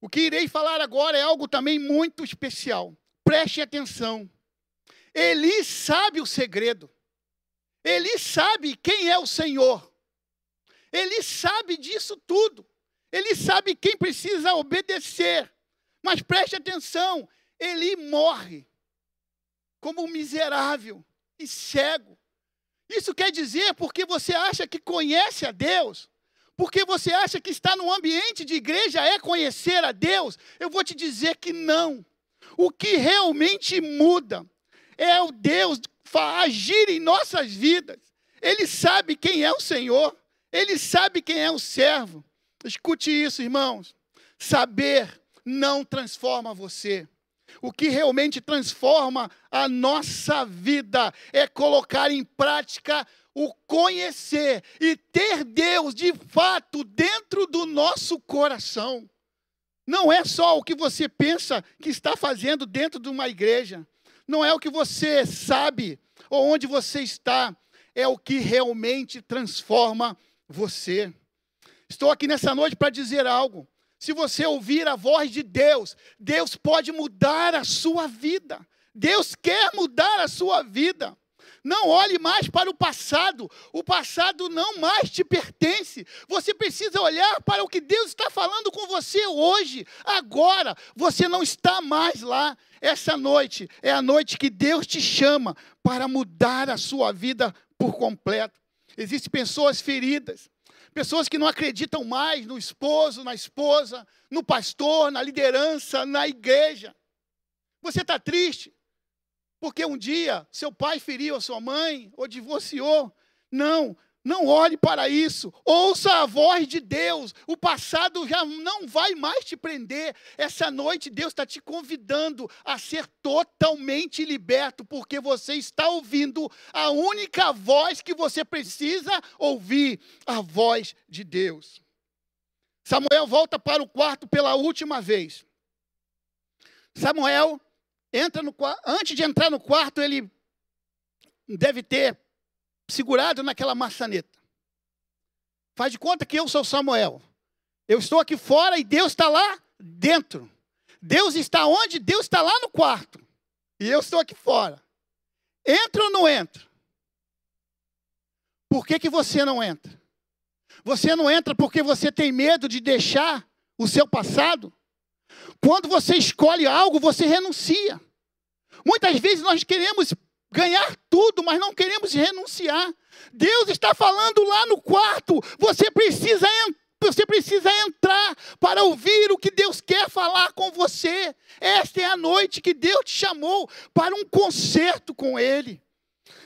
O que irei falar agora é algo também muito especial. Preste atenção. Eli sabe o segredo. Ele sabe quem é o Senhor. Ele sabe disso tudo. Ele sabe quem precisa obedecer. Mas preste atenção, ele morre como um miserável e cego. Isso quer dizer porque você acha que conhece a Deus, porque você acha que estar no ambiente de igreja é conhecer a Deus. Eu vou te dizer que não. O que realmente muda é o Deus agir em nossas vidas. Ele sabe quem é o Senhor, ele sabe quem é o servo. Escute isso, irmãos. Saber não transforma você. O que realmente transforma a nossa vida é colocar em prática o conhecer e ter Deus de fato dentro do nosso coração. Não é só o que você pensa que está fazendo dentro de uma igreja. Não é o que você sabe ou onde você está, é o que realmente transforma você. Estou aqui nessa noite para dizer algo. Se você ouvir a voz de Deus, Deus pode mudar a sua vida. Deus quer mudar a sua vida. Não olhe mais para o passado. O passado não mais te pertence. Você precisa olhar para o que Deus está falando com você hoje, agora. Você não está mais lá. Essa noite é a noite que Deus te chama para mudar a sua vida por completo. Existem pessoas feridas, pessoas que não acreditam mais no esposo, na esposa, no pastor, na liderança, na igreja. Você está triste? Porque um dia seu pai feriu a sua mãe ou divorciou. Não, não olhe para isso. Ouça a voz de Deus. O passado já não vai mais te prender. Essa noite Deus está te convidando a ser totalmente liberto, porque você está ouvindo a única voz que você precisa ouvir a voz de Deus. Samuel volta para o quarto pela última vez. Samuel entra no antes de entrar no quarto, ele deve ter segurado naquela maçaneta. Faz de conta que eu sou Samuel. Eu estou aqui fora e Deus está lá dentro. Deus está onde? Deus está lá no quarto. E eu estou aqui fora. Entra ou não entra? Por que, que você não entra? Você não entra porque você tem medo de deixar o seu passado? Quando você escolhe algo, você renuncia. Muitas vezes nós queremos ganhar tudo, mas não queremos renunciar. Deus está falando lá no quarto. Você precisa Você precisa entrar para ouvir o que Deus quer falar com você. Esta é a noite que Deus te chamou para um concerto com Ele.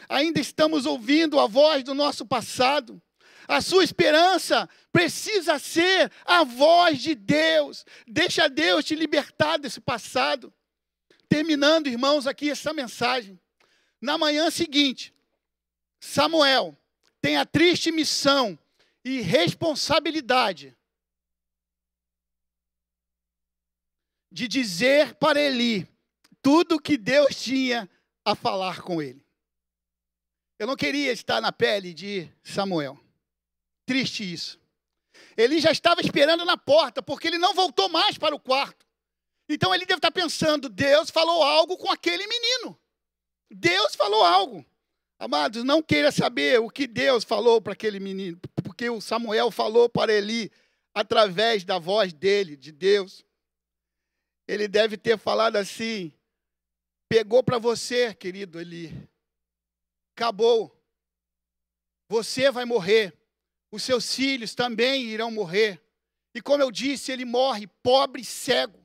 Ainda estamos ouvindo a voz do nosso passado. A sua esperança precisa ser a voz de Deus. Deixa Deus te libertar desse passado. Terminando, irmãos, aqui essa mensagem. Na manhã seguinte, Samuel tem a triste missão e responsabilidade de dizer para Eli tudo o que Deus tinha a falar com ele. Eu não queria estar na pele de Samuel. Triste isso. Eli já estava esperando na porta, porque ele não voltou mais para o quarto. Então ele deve estar pensando: Deus falou algo com aquele menino. Deus falou algo. Amados, não queira saber o que Deus falou para aquele menino, porque o Samuel falou para Eli através da voz dele, de Deus. Ele deve ter falado assim: pegou para você, querido Eli. Acabou. Você vai morrer os seus filhos também irão morrer. E como eu disse, ele morre pobre e cego.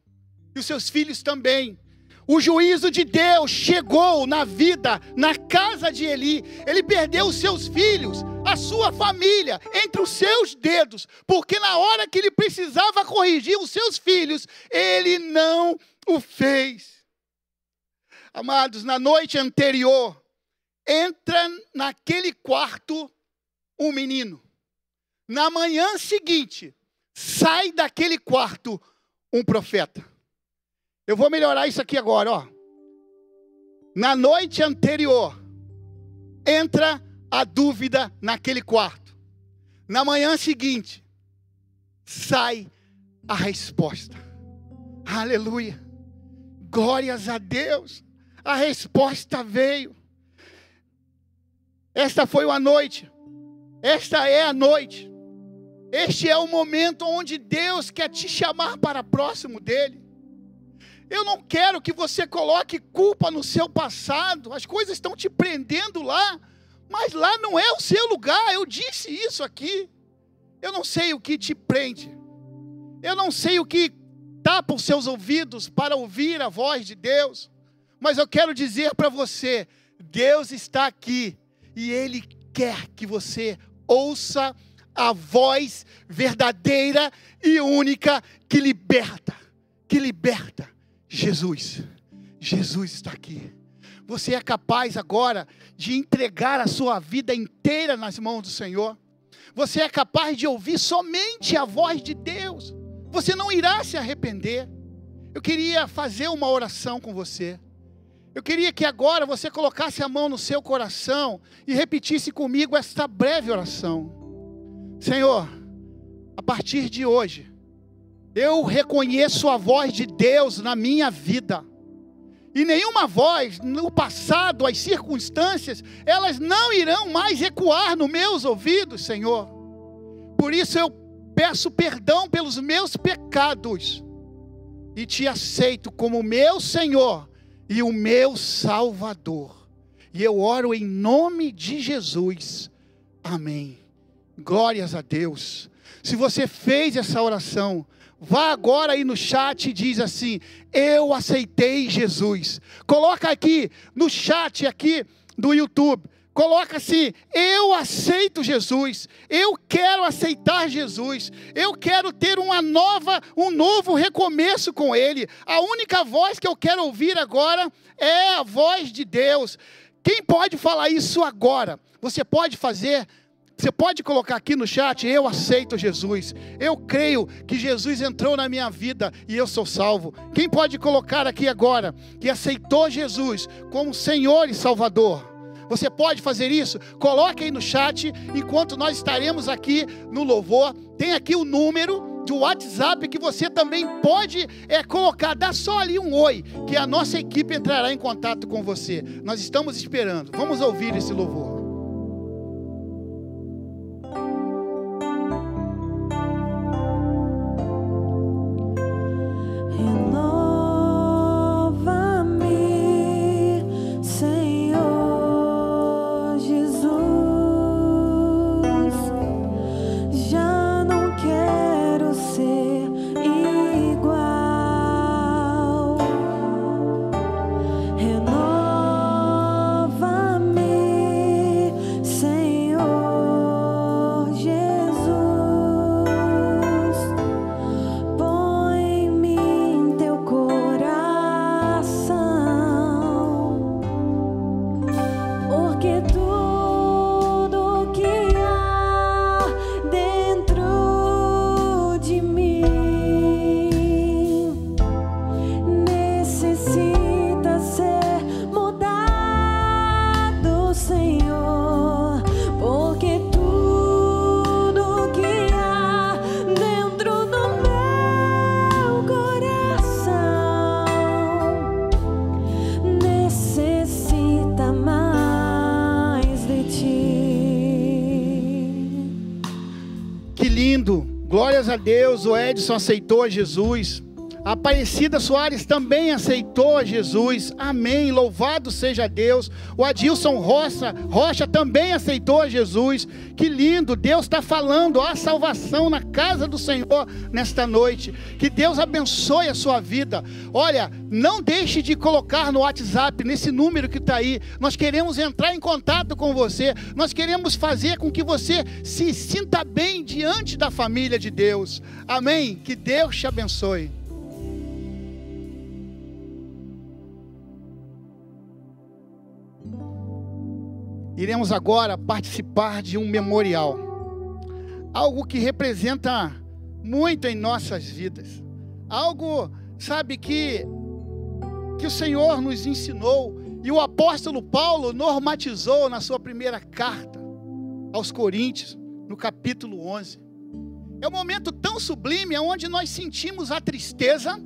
E os seus filhos também. O juízo de Deus chegou na vida, na casa de Eli. Ele perdeu os seus filhos, a sua família, entre os seus dedos, porque na hora que ele precisava corrigir os seus filhos, ele não o fez. Amados, na noite anterior, entra naquele quarto um menino. Na manhã seguinte, sai daquele quarto um profeta. Eu vou melhorar isso aqui agora, ó. Na noite anterior, entra a dúvida naquele quarto. Na manhã seguinte, sai a resposta. Aleluia. Glórias a Deus. A resposta veio. Esta foi a noite. Esta é a noite. Este é o momento onde Deus quer te chamar para próximo dele. Eu não quero que você coloque culpa no seu passado, as coisas estão te prendendo lá, mas lá não é o seu lugar. Eu disse isso aqui. Eu não sei o que te prende, eu não sei o que tapa os seus ouvidos para ouvir a voz de Deus, mas eu quero dizer para você: Deus está aqui e Ele quer que você ouça a voz verdadeira e única que liberta, que liberta. Jesus, Jesus está aqui. Você é capaz agora de entregar a sua vida inteira nas mãos do Senhor. Você é capaz de ouvir somente a voz de Deus. Você não irá se arrepender. Eu queria fazer uma oração com você. Eu queria que agora você colocasse a mão no seu coração e repetisse comigo esta breve oração. Senhor, a partir de hoje, eu reconheço a voz de Deus na minha vida. E nenhuma voz no passado, as circunstâncias, elas não irão mais ecoar nos meus ouvidos, Senhor. Por isso eu peço perdão pelos meus pecados e te aceito como meu Senhor e o meu Salvador. E eu oro em nome de Jesus. Amém. Glórias a Deus. Se você fez essa oração, vá agora aí no chat e diz assim: Eu aceitei Jesus. Coloca aqui no chat aqui do YouTube. Coloca assim: Eu aceito Jesus. Eu quero aceitar Jesus. Eu quero ter uma nova, um novo recomeço com ele. A única voz que eu quero ouvir agora é a voz de Deus. Quem pode falar isso agora? Você pode fazer você pode colocar aqui no chat: Eu aceito Jesus. Eu creio que Jesus entrou na minha vida e eu sou salvo. Quem pode colocar aqui agora que aceitou Jesus como Senhor e Salvador? Você pode fazer isso? Coloque aí no chat enquanto nós estaremos aqui no louvor. Tem aqui o número do WhatsApp que você também pode é, colocar. Dá só ali um oi, que a nossa equipe entrará em contato com você. Nós estamos esperando. Vamos ouvir esse louvor. Edson aceitou Jesus. Aparecida Soares também aceitou a Jesus. Amém. Louvado seja Deus. O Adilson Rocha, Rocha também aceitou a Jesus. Que lindo. Deus está falando. A salvação na casa do Senhor nesta noite. Que Deus abençoe a sua vida. Olha, não deixe de colocar no WhatsApp, nesse número que está aí. Nós queremos entrar em contato com você. Nós queremos fazer com que você se sinta bem diante da família de Deus. Amém. Que Deus te abençoe. Iremos agora participar de um memorial, algo que representa muito em nossas vidas, algo, sabe, que, que o Senhor nos ensinou e o apóstolo Paulo normatizou na sua primeira carta aos Coríntios, no capítulo 11. É um momento tão sublime onde nós sentimos a tristeza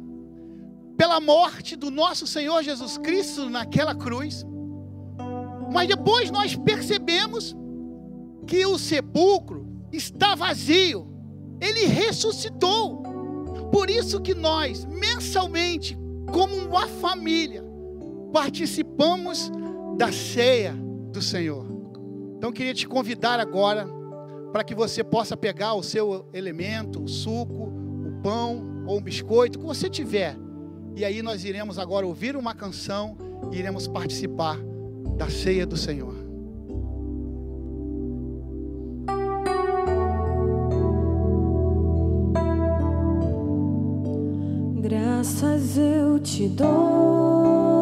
pela morte do nosso Senhor Jesus Cristo naquela cruz mas depois nós percebemos que o sepulcro está vazio. Ele ressuscitou. Por isso que nós, mensalmente, como uma família, participamos da ceia do Senhor. Então queria te convidar agora para que você possa pegar o seu elemento, o suco, o pão ou um biscoito, o que você tiver. E aí nós iremos agora ouvir uma canção e iremos participar da ceia do Senhor. Graças eu te dou,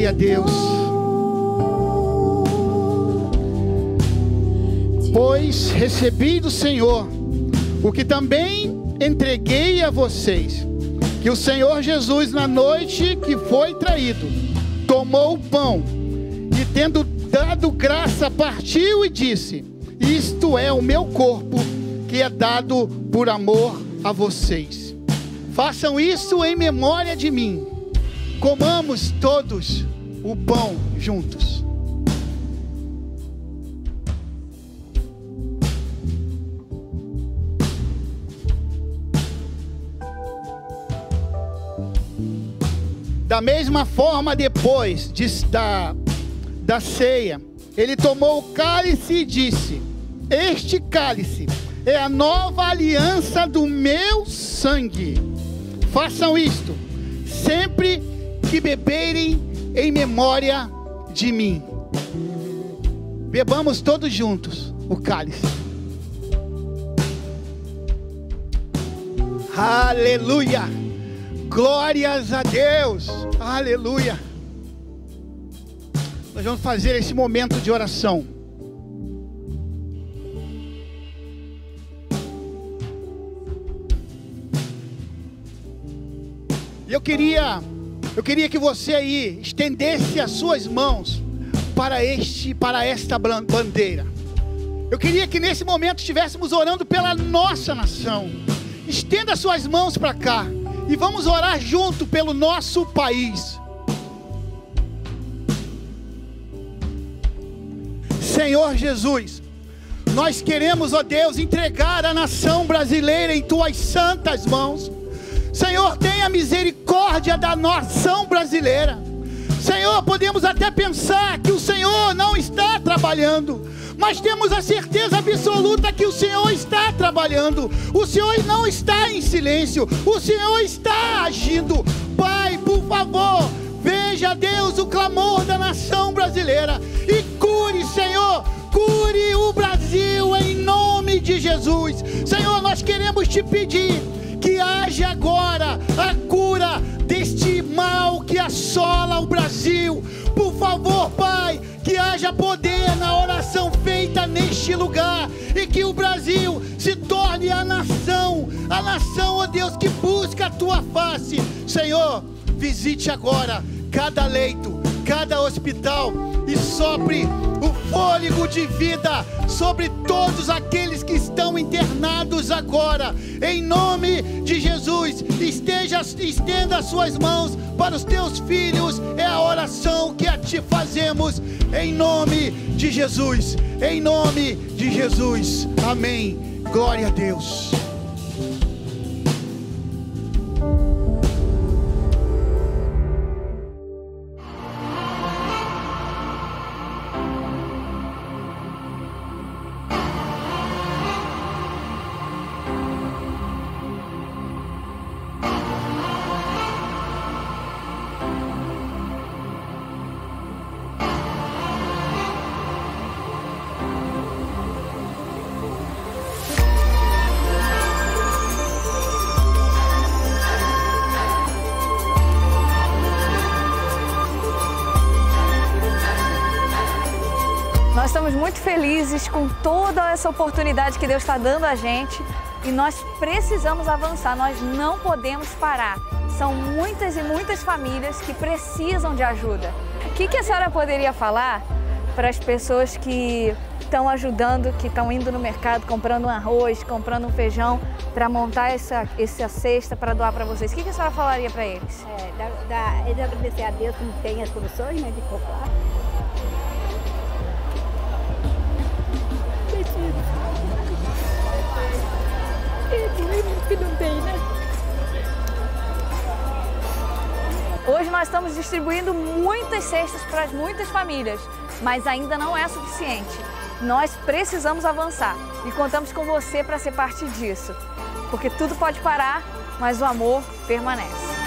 Glória a Deus. Pois recebi do Senhor o que também entreguei a vocês, que o Senhor Jesus, na noite que foi traído, tomou o pão e, tendo dado graça, partiu e disse: Isto é o meu corpo, que é dado por amor a vocês. Façam isso em memória de mim. Comamos todos o pão juntos. Da mesma forma, depois de, da, da ceia, ele tomou o cálice e disse: Este cálice é a nova aliança do meu sangue. Façam isto sempre que beberem em memória de mim. Bebamos todos juntos o cálice. Aleluia! Glórias a Deus! Aleluia! Nós vamos fazer esse momento de oração. Eu queria eu queria que você aí estendesse as suas mãos para este, para esta bandeira. Eu queria que nesse momento estivéssemos orando pela nossa nação. Estenda suas mãos para cá e vamos orar junto pelo nosso país. Senhor Jesus, nós queremos, ó Deus, entregar a nação brasileira em tuas santas mãos. Senhor, tenha misericórdia da nação brasileira. Senhor, podemos até pensar que o Senhor não está trabalhando, mas temos a certeza absoluta que o Senhor está trabalhando. O Senhor não está em silêncio, o Senhor está agindo. Pai, por favor, veja, Deus, o clamor da nação brasileira e cure, Senhor, cure o Brasil em nome de Jesus. Senhor, nós queremos te pedir haja agora a cura deste mal que assola o Brasil. Por favor, Pai, que haja poder na oração feita neste lugar e que o Brasil se torne a nação, a nação, ó Deus, que busca a tua face. Senhor, visite agora cada leito, cada hospital e sopre o fôlego de vida sobre todos aqueles que estão internados agora. Em nome de Jesus, esteja estenda as suas mãos para os teus filhos. É a oração que a ti fazemos em nome de Jesus. Em nome de Jesus. Amém. Glória a Deus. Felizes com toda essa oportunidade que Deus está dando a gente e nós precisamos avançar, nós não podemos parar. São muitas e muitas famílias que precisam de ajuda. O que, que a senhora poderia falar para as pessoas que estão ajudando, que estão indo no mercado comprando um arroz, comprando um feijão para montar essa, essa cesta para doar para vocês? O que, que a senhora falaria para eles? É, da, da, eles agradecer a Deus que tem as condições né, de comprar não tem, né? Hoje nós estamos distribuindo muitas cestas para muitas famílias, mas ainda não é suficiente. Nós precisamos avançar e contamos com você para ser parte disso, porque tudo pode parar, mas o amor permanece.